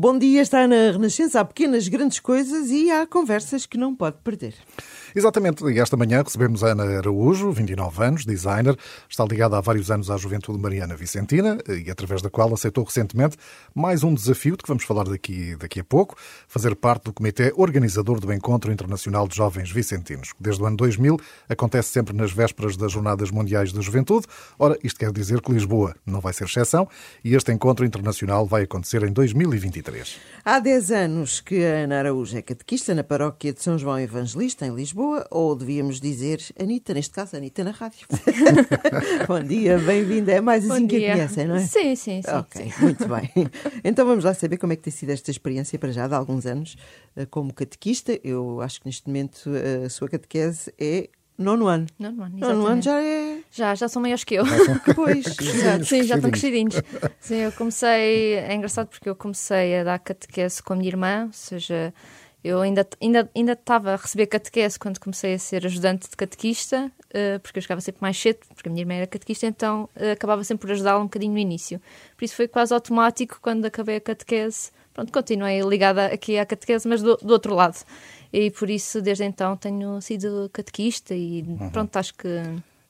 Bom dia, está na Renascença. Há pequenas, grandes coisas e há conversas que não pode perder. Exatamente, e esta manhã recebemos a Ana Araújo, 29 anos, designer, está ligada há vários anos à Juventude Mariana Vicentina e através da qual aceitou recentemente mais um desafio de que vamos falar daqui, daqui a pouco, fazer parte do comitê organizador do Encontro Internacional de Jovens Vicentinos. Desde o ano 2000 acontece sempre nas vésperas das Jornadas Mundiais da Juventude. Ora, isto quer dizer que Lisboa não vai ser exceção e este encontro internacional vai acontecer em 2023. Há 10 anos que a Ana Araújo é catequista na paróquia de São João Evangelista, em Lisboa Lisboa, ou devíamos dizer Anitta, neste caso, Anitta na rádio. Bom dia, bem-vinda. É mais assim Bom que dia. a conhecem, não é? Sim, sim, sim. Ok, sim. muito bem. Então vamos lá saber como é que tem sido esta experiência para já, de alguns anos, eh, como catequista. Eu acho que neste momento eh, a sua catequese é Nono ano. Nono ano, exatamente. Nono ano já é. Já, já são maiores que eu. pois, Sim, já estão crescidinhos. Sim, eu comecei. É engraçado porque eu comecei a dar catequese com a minha irmã, ou seja, eu ainda, ainda, ainda estava a receber catequese quando comecei a ser ajudante de catequista, uh, porque eu chegava sempre mais cedo, porque a minha irmã era catequista, então uh, acabava sempre por ajudá-la um bocadinho no início. Por isso foi quase automático quando acabei a catequese. Pronto, continuei ligada aqui à catequese, mas do, do outro lado. E por isso, desde então, tenho sido catequista e uhum. pronto, acho que.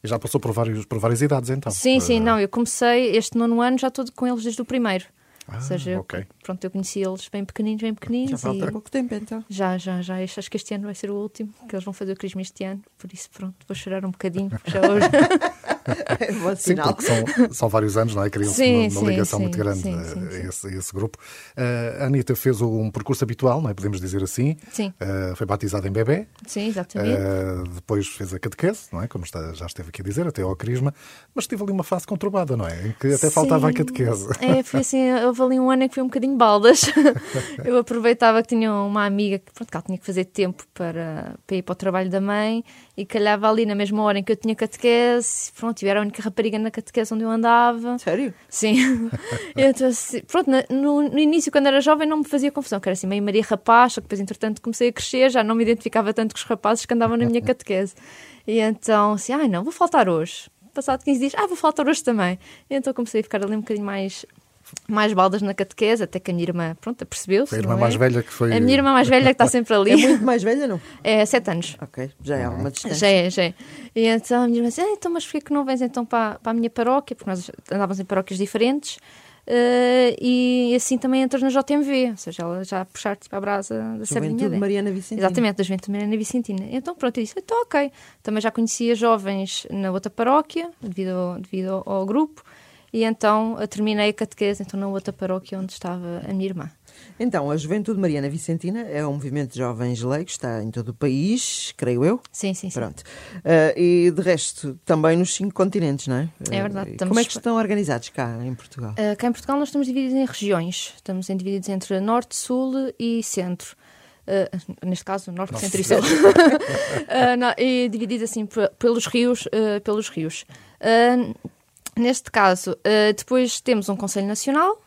Já passou por, vários, por várias idades, então? Sim, sim, uh... não. Eu comecei este nono ano, já estou com eles desde o primeiro. Ah, Ou seja, okay. pronto, eu conheci eles bem pequeninos, bem pequeninos. Já falta e... pouco tempo, então. Já, já, já. Acho que este ano vai ser o último, que eles vão fazer o crisma este ano. Por isso, pronto, vou chorar um bocadinho, já hoje. é sim, porque são, são vários anos, não é? Criam-se uma, uma, ligação sim, muito grande sim, a, esse, a, esse, grupo. Uh, a Anitta fez um percurso habitual, não é? Podemos dizer assim. Sim. Uh, foi batizada em bebê. Sim, exatamente. Uh, depois fez a catequese, não é? Como está, já esteve aqui a dizer, até ao crisma. Mas teve ali uma fase conturbada, não é? Em que até faltava a catequese. É, foi assim, houve ali um ano em que foi um bocadinho baldas. eu aproveitava que tinha uma amiga que, pronto, que ela tinha que fazer tempo para, para ir para o trabalho da mãe e calhava ali na mesma hora em que eu tinha catequese. Pronto, eu era a única rapariga na catequese onde eu andava. Sério? Sim. então, assim, pronto, no, no, início, quando era jovem, não me fazia confusão, que era assim, meio Maria Rapaz, só que depois, entretanto, comecei a crescer, já não me identificava tanto com os rapazes que andavam na minha catequese. E então, assim, ai não, vou faltar hoje. Passado 15 dias, ah, vou faltar hoje também. E então comecei a ficar ali um bocadinho mais mais baldas na catequese, até que a minha irmã, pronto, percebeu-se. A irmã é? mais velha que foi. A minha irmã mais velha que está sempre ali. É muito mais velha, não? É, sete anos. Ok, já é uma distância. Já é, já é. E então a minha irmã disse: ah, então, mas porquê que não vens então para, para a minha paróquia? Porque nós andávamos em paróquias diferentes. Uh, e assim também entras na JMV, ou seja, ela já puxar tipo a brasa da Juventude Mariana Vicentina. Exatamente, da Juventude Mariana Vicentina. Então pronto, eu disse, então ok. Também já conhecia jovens na outra paróquia, devido ao, devido ao, ao grupo, e então terminei a catequese então, na outra paróquia onde estava a minha irmã. Então, a Juventude Mariana Vicentina é um movimento de jovens leigos, está em todo o país, creio eu. Sim, sim, sim. Pronto. Uh, e de resto, também nos cinco continentes, não é? É verdade. Uh, como é que estão organizados cá em Portugal? Uh, cá em Portugal nós estamos divididos em regiões. Estamos divididos entre Norte, Sul e Centro. Uh, neste caso, norte, Nossa. centro e sul, uh, não, e divididos assim pelos rios, uh, pelos rios. Neste caso, uh, depois temos um Conselho Nacional,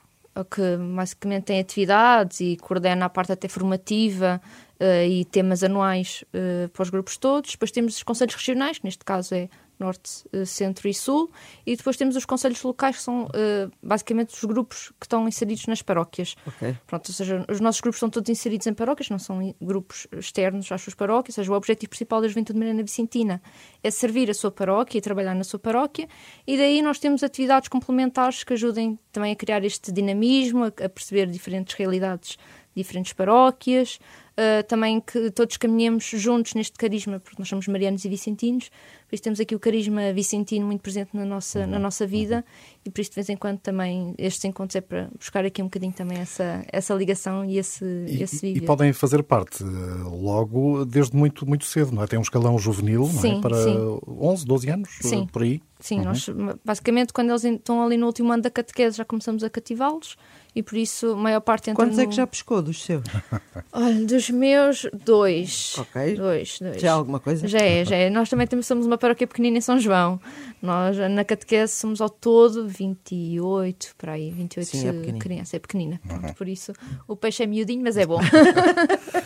que basicamente tem atividades e coordena a parte até formativa uh, e temas anuais uh, para os grupos todos. Depois temos os Conselhos Regionais, que neste caso é Norte, eh, Centro e Sul, e depois temos os conselhos locais, que são uh, basicamente os grupos que estão inseridos nas paróquias. Okay. Pronto, ou seja, os nossos grupos estão todos inseridos em paróquias, não são grupos externos às suas paróquias, ou seja, o objetivo principal da Juventude Mariana Vicentina é servir a sua paróquia e trabalhar na sua paróquia, e daí nós temos atividades complementares que ajudem também a criar este dinamismo, a, a perceber diferentes realidades diferentes paróquias, uh, também que todos caminhemos juntos neste carisma, porque nós somos marianos e vicentinos, por isso temos aqui o carisma vicentino muito presente na nossa, uhum. na nossa vida uhum. e por isso de vez em quando também estes encontros é para buscar aqui um bocadinho também essa, essa ligação e esse, e, esse E podem fazer parte eh, logo desde muito, muito cedo, não é? Tem um escalão juvenil, não é? Para sim. 11, 12 anos, sim. por aí. Sim, uhum. nós basicamente quando eles estão ali no último ano da catequese já começamos a cativá-los e por isso a maior parte entra Quantos no... é que já pescou dos seus? Olha, dos meus, dois. Ok. Dois, dois. Já é alguma coisa? Já é, já é. Nós também temos, somos uma paróquia pequenina em São João. Nós na catequese somos ao todo 28, por aí, 28 Sim, é crianças. É pequenina. Pronto, por isso o peixe é miudinho, mas é bom.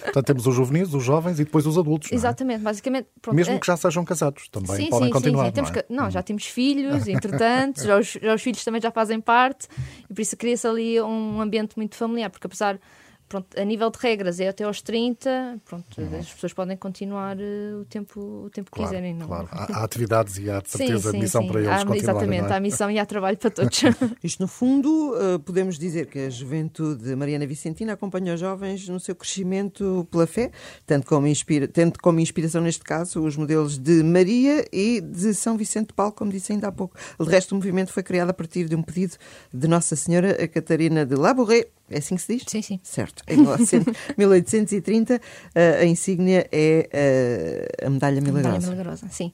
Portanto, temos os juvenis, os jovens e depois os adultos. É? Exatamente, basicamente. Pronto, Mesmo é... que já sejam casados, também sim, podem sim, continuar. Sim, não, é? que... não, já temos filhos, entretanto, já os, já os filhos também já fazem parte, e por isso cria-se ali um um ambiente muito familiar, porque apesar pronto, a nível de regras é até aos 30, pronto, uhum. as pessoas podem continuar uh, o tempo, o tempo que claro, quiserem. Não? Claro, há, há, atividades e há de certeza sim, sim, missão sim. para eles há, continuarem. Exatamente, é? há missão e há trabalho para todos. Isto, no fundo, uh, podemos dizer que a juventude Mariana Vicentina acompanha os jovens no seu crescimento pela fé, tanto como inspira, tendo como inspiração, neste caso, os modelos de Maria e de São Vicente de Paulo, como disse ainda há pouco. De resto, o movimento foi criado a partir de um pedido de Nossa Senhora, a Catarina de Labouré, é assim que se diz? Sim, sim. Certo. Em 1830, a insígnia é a medalha milagrosa. Medalha milagrosa, sim.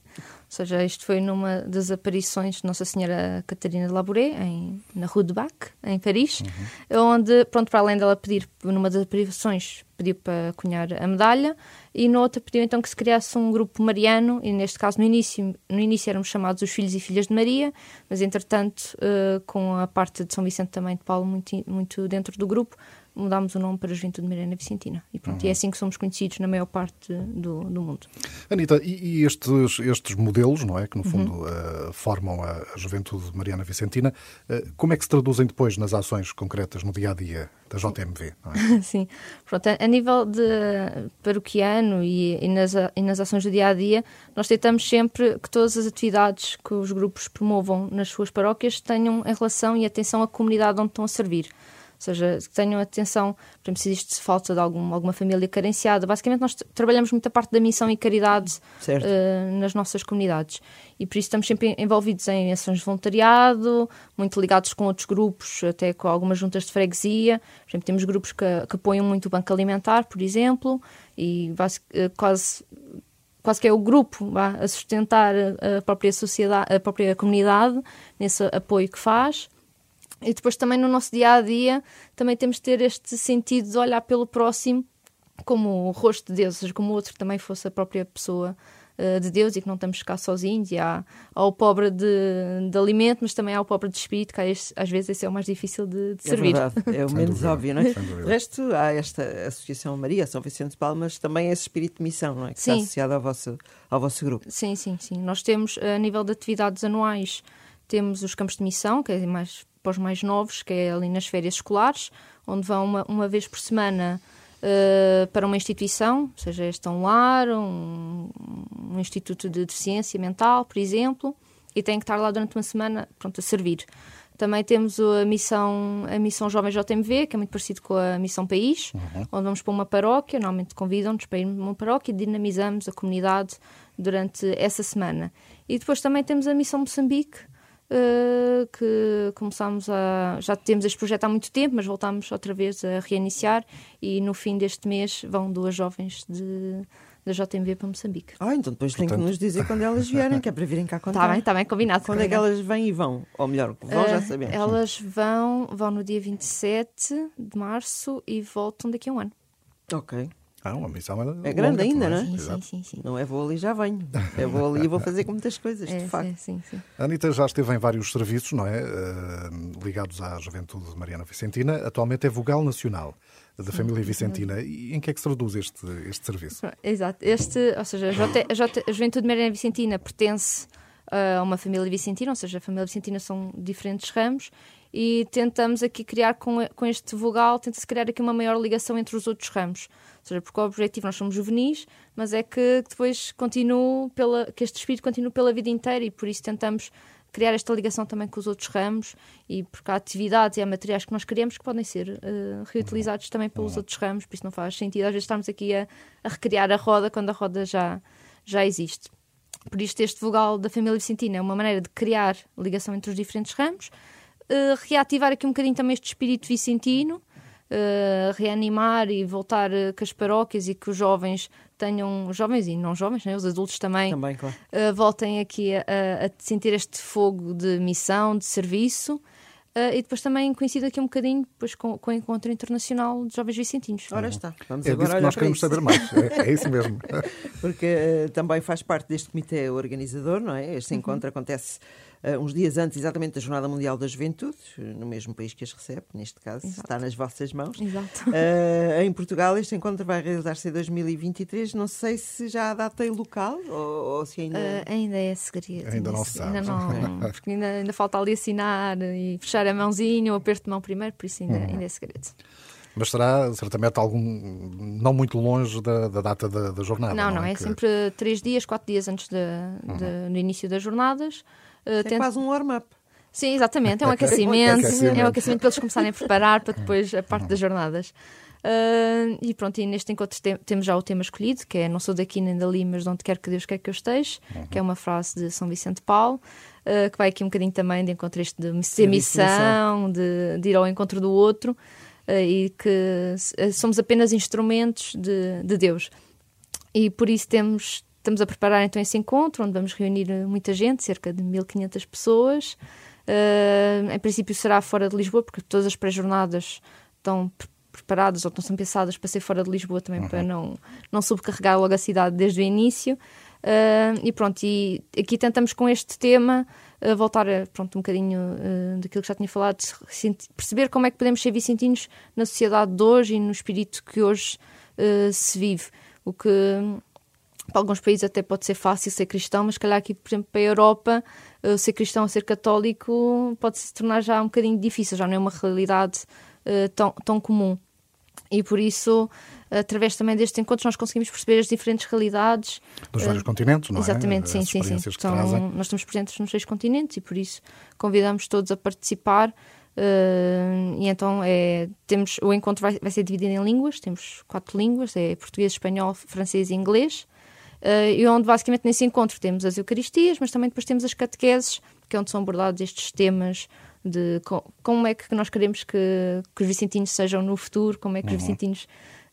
Ou seja, isto foi numa das aparições de Nossa Senhora Catarina de Labouré, em, na Rue de Bac, em Paris, uhum. onde, pronto, para além dela pedir, numa das aparições, pediu para cunhar a medalha, e noutra pediu então que se criasse um grupo mariano, e neste caso no início, no início éramos chamados os Filhos e Filhas de Maria, mas entretanto, uh, com a parte de São Vicente também de Paulo muito, muito dentro do grupo, mudámos o nome para Juventude Mariana Vicentina. E pronto, uhum. e é assim que somos conhecidos na maior parte do, do mundo. Anitta, e, e, estes, estes modelos, não é, que no fundo uhum. uh, formam a, a, Juventude Mariana Vicentina, uh, como é que se traduzem depois nas ações concretas no dia a dia da JMV? É? Sim, pronto, a, a, nível de paroquiano e, e, nas, e nas ações do dia a dia, nós tentamos sempre que todas as atividades que os grupos promovam nas suas paróquias tenham em relação e atenção à comunidade onde estão a servir. Ou seja, que tenham atenção, por exemplo, se existe falta de algum, alguma família carenciada. Basicamente, nós trabalhamos muita parte da missão e caridade uh, nas nossas comunidades. E por isso estamos sempre envolvidos em ações de voluntariado, muito ligados com outros grupos, até com algumas juntas de freguesia. Por exemplo, temos grupos que, que apoiam muito o Banco Alimentar, por exemplo, e uh, quase quase que é o grupo vá, a sustentar a própria sociedade, a própria comunidade nesse apoio que faz. E depois também no nosso dia a dia também temos de ter este sentido de olhar pelo próximo como o rosto de Deus, ou seja, como o outro também fosse a própria pessoa uh, de Deus e que não estamos cá sozinhos. E há, há o pobre de, de, alimento, mas também há o pobre de espírito, que este, às vezes esse é o mais difícil de, de é servir. Verdade. É o menos óbvio, não é? De resto, há esta Associação Maria, São Vicente de Palmas, também esse espírito de missão, não é? Que sim. está associado ao vosso, ao vosso grupo. Sim, sim, sim. Nós temos, a nível de atividades anuais, temos os campos de missão, que é mais para os mais novos, que é ali nas férias escolares, onde vão uma, uma vez por semana uh, para uma instituição, seja este um lar, um, um instituto de deficiência mental, por exemplo, e têm que estar lá durante uma semana pronto, a servir. Também temos a missão, a missão Jovem JMV, que é muito parecido com a missão País, uhum. onde vamos para uma paróquia, normalmente convidam-nos para ir para uma paróquia e dinamizamos a comunidade durante essa semana. E depois também temos a missão Moçambique, uh, que começámos a. Já temos este projeto há muito tempo, mas voltámos outra vez a reiniciar e no fim deste mês vão duas jovens de da JMV para Moçambique. Ah, então depois Portanto... tem que nos dizer quando elas vierem, que é para virem cá contar. Está bem, está bem, combinado. Quando combinado. é que elas vêm e vão? Ou melhor, vão uh, já sabemos. Elas vão, vão no dia 27 de março e voltam daqui a um ano. Ok. Ah, uma missão é grande ainda, não é? Sim, sim, sim, sim, Não é vou ali já venho. É vou ali e vou fazer com muitas coisas, é, de facto. Sim, sim, A Anitta já esteve em vários serviços, não é? Uh, ligados à juventude Mariana Vicentina. Atualmente é vogal nacional da família Vicentina. E em que é que se traduz este, este serviço? Exato. Este, ou seja, a, J, a, J, a juventude Mariana Vicentina pertence uh, a uma família Vicentina, ou seja, a família Vicentina são diferentes ramos e tentamos aqui criar com, com este vogal, tenta-se criar aqui uma maior ligação entre os outros ramos. Ou seja, porque o objetivo, nós somos juvenis, mas é que depois continue pela, que este espírito continue pela vida inteira e por isso tentamos criar esta ligação também com os outros ramos e porque há atividades e há materiais que nós queremos que podem ser uh, reutilizados também pelos outros ramos, por isso não faz sentido às vezes estarmos aqui a, a, recriar a roda quando a roda já, já existe. Por isto este vogal da família Vicentina é uma maneira de criar ligação entre os diferentes ramos, uh, reativar aqui um bocadinho também este espírito vicentino, uh, reanimar e voltar uh, que as paróquias e que os jovens tenham, jovens e não jovens, né, os adultos também, também claro. uh, voltem aqui a, a, sentir este fogo de missão, de serviço. Uh, e depois também coincide aqui um bocadinho depois com, com o Encontro Internacional de Jovens Vicentinos. Ora está, vamos é agora que nós queremos isso. saber mais, é, é isso mesmo. Porque uh, também faz parte deste comitê organizador, não é? Este uhum. encontro acontece uh, uns dias antes exatamente da Jornada Mundial da Juventude, no mesmo país que as recebe, neste caso, Exato. está nas vossas mãos. Exato. Uh, em Portugal, este encontro vai realizar-se em 2023. Não sei se já há data em local ou, ou se ainda. Uh, ainda é segredo. Ainda, ainda não se sabe. Ainda não, porque ainda, ainda falta ali assinar e fechar a mãozinha, o aperto de mão primeiro, por isso ainda, uhum. ainda é segredo. Mas será certamente algum não muito longe da, da data da, da, jornada. Não, não, não é, é que... sempre três dias, quatro dias antes de, uhum. de, do início das jornadas. Uh, é quase um warm-up. Sim, exatamente, é um aquecimento, é um aquecimento para eles começarem a preparar para depois a parte das jornadas. Uh, e pronto, e neste encontro tem, temos já o tema escolhido, que é Não sou daqui nem dali, mas de onde quer que Deus quer que eu esteja, uhum. que é uma frase de São Vicente Paulo, uh, que vai aqui um bocadinho também de encontro este de ser missão, de, de ir ao encontro do outro. Eh, e que somos apenas instrumentos de, de Deus. E por isso temos, estamos a preparar então esse encontro, onde vamos reunir muita gente, cerca de 1500 pessoas. Uh, em princípio será fora de Lisboa, porque todas as pré-jornadas estão preparadas ou estão pensadas para ser fora de Lisboa também, uhum. para não, não subcarregar logo a cidade desde o início. Uh, e pronto, e aqui tentamos com este tema uh, voltar a, pronto, um bocadinho uh, daquilo que já tinha falado, perceber como é que podemos ser vicentinos na sociedade de hoje e no espírito que hoje se vive. O que para alguns países até pode ser fácil ser cristão, mas calhar aqui, por exemplo, para a Europa, ser cristão ou ser católico pode se tornar já um bocadinho difícil, já não é uma realidade tão, tão comum. E por isso através também destes encontros nós conseguimos perceber as diferentes realidades. Dos vários uh, continentes, não é? Exatamente, sim, sim, sim. Então, nós estamos presentes nos seis continentes e por isso convidamos todos a participar. Uh, e então é, temos, o encontro vai, vai, ser dividido em línguas, temos quatro línguas, é português, espanhol, francês e inglês. Uh, e onde basicamente nesse encontro temos as Eucaristias, mas também depois temos as catequeses, que é onde são abordados estes temas de como é que nós queremos que, que os vicentinos sejam no futuro, como é que uhum. os vicentinos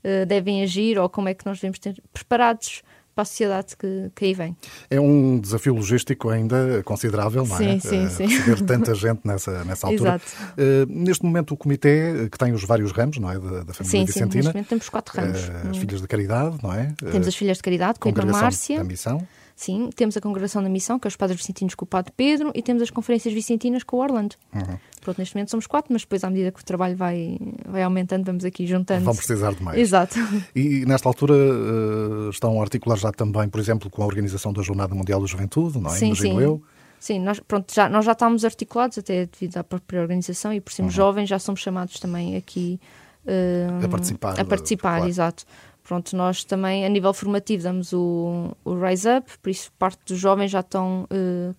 uh, devem agir ou como é que nós devemos ter preparados para a sociedade que, que aí vem. É um desafio logístico ainda considerável, não é? Sim, sim, uh, sim. Receber tanta gente nessa, nessa altura. Exato. Uh, neste momento, o comitê, que tem os vários ramos, não é? Da, da família sim, Vicentina. Sim, neste momento temos quatro ramos. Uh, as Filhas de Caridade, não é? Temos as Filhas de Caridade, com a Márcia. da Missão. Sim, temos a Congregação da Missão, que é os Padres Vicentinos com o Padre Pedro, e temos as Conferências Vicentinas com o Orlando. Uhum. Pronto, neste momento somos quatro, mas depois, à medida que o trabalho vai, vai aumentando, vamos aqui juntando. Vão precisar de mais. Exato. E nesta altura uh, estão a articular já também, por exemplo, com a organização da Jornada Mundial da Juventude, não é? Sim, Imagino sim. eu. Sim, nós, pronto, já, nós já estamos articulados, até devido à própria organização, e por sermos uhum. jovens já somos chamados também aqui uh, a participar. A participar, claro. exato. Pronto, nós também, a nível formativo, damos o, o Rise Up, por isso parte dos jovens já estão uh,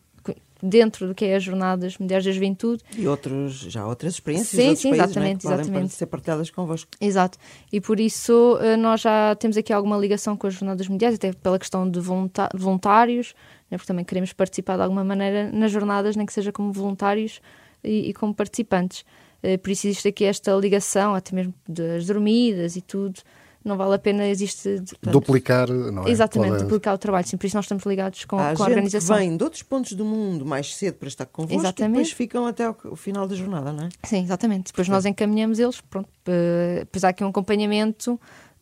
dentro do que é as jornadas Mulheres da Juventude. E outros, já outras experiências sim, sim, países, exatamente, né, que exatamente. ser partilhadas convosco. Exato. E por isso uh, nós já temos aqui alguma ligação com as jornadas mundiais, até pela questão de voluntários, né, porque também queremos participar de alguma maneira nas jornadas, nem que seja como voluntários e, e como participantes. Uh, por isso existe aqui esta ligação, até mesmo das dormidas e tudo não vale a pena existe duplicar, não é? Exatamente, Pode... duplicar o trabalho. Sim, por isso nós estamos ligados com, Há com a organização. Que vem de outros pontos do mundo mais cedo para estar convosco exatamente. e depois ficam até o final da jornada, não é? Sim, exatamente. Depois nós encaminhamos eles, pronto, depois há aqui um acompanhamento.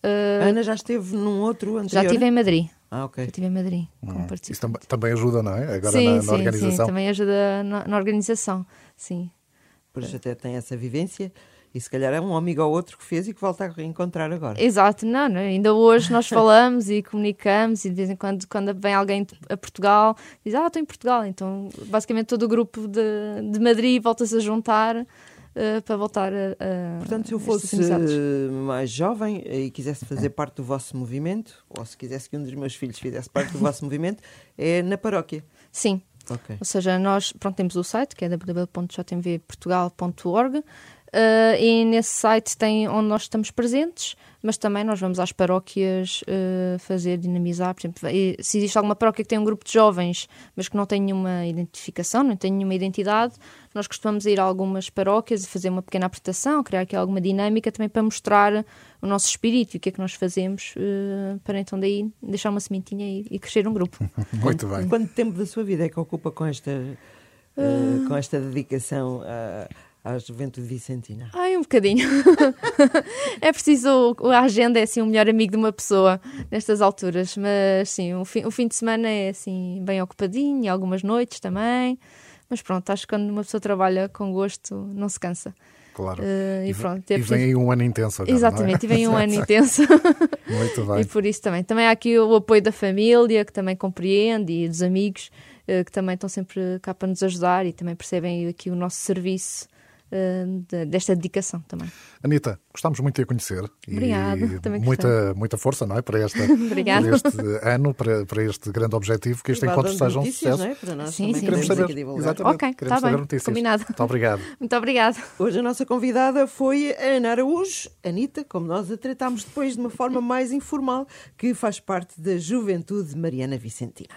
Uh... Ana já esteve num outro anterior? Já estive em Madrid. Ah, ok. Já estive em Madrid. Hum. Isso também, também, ajuda, não é? Agora sim, na, na sim, organização. Sim, também ajuda na, na organização, sim. Pois até tem essa vivência. E se calhar é um amigo ou outro que fez e que volta a reencontrar agora. Exato, não, não, ainda hoje nós falamos e comunicamos e de vez em quando, quando vem alguém a Portugal, diz, ah, estou em Portugal. Então, basicamente todo o grupo de, de Madrid volta-se a juntar Uh, para voltar a, a. Portanto, se eu fosse mais jovem e quisesse fazer parte do vosso movimento, ou se quisesse que um dos meus filhos fizesse parte do vosso movimento, é na paróquia. Sim. Okay. Ou seja, nós pronto, temos o site que é www.jmvportugal.org Uh, e nesse site tem onde nós estamos presentes, mas também nós vamos às paróquias uh, fazer dinamizar. Por exemplo, se existe alguma paróquia que tem um grupo de jovens, mas que não tem nenhuma identificação, não tem nenhuma identidade, nós costumamos ir a algumas paróquias e fazer uma pequena apresentação, criar aqui alguma dinâmica também para mostrar o nosso espírito e o que é que nós fazemos uh, para então daí deixar uma sementinha e, e crescer um grupo. Muito bem. Quanto tempo da sua vida é que ocupa com esta, com esta dedicação a à juventude vicentina? Ai, um bocadinho. é preciso. A agenda é assim o melhor amigo de uma pessoa nestas alturas, mas sim, o fim, o fim de semana é assim bem ocupadinho, algumas noites também. Mas pronto, acho que quando uma pessoa trabalha com gosto, não se cansa. Claro. Uh, e, pronto, e vem aí um ano intenso agora, Exatamente, é? e vem um ano intenso. Muito bem. E por isso também. Também há aqui o apoio da família, que também compreende, e dos amigos, uh, que também estão sempre cá para nos ajudar e também percebem aqui o nosso serviço uh, desta dedicação também. Anitta, gostámos muito de a conhecer. Obrigada, e também muita, muita força, não é? Para, esta, para este ano, para, para este grande objetivo, que este encontro seja um sucesso. É? Para nós sim, sim, Queremos sim. saber, exatamente. Ok, Queremos está saber bem, notícias. combinado. Muito obrigado. Muito obrigada. Hoje a nossa convidada foi a Ana Araújo, Anitta, como nós a tratámos depois de uma forma mais informal, que faz parte da Juventude Mariana Vicentina.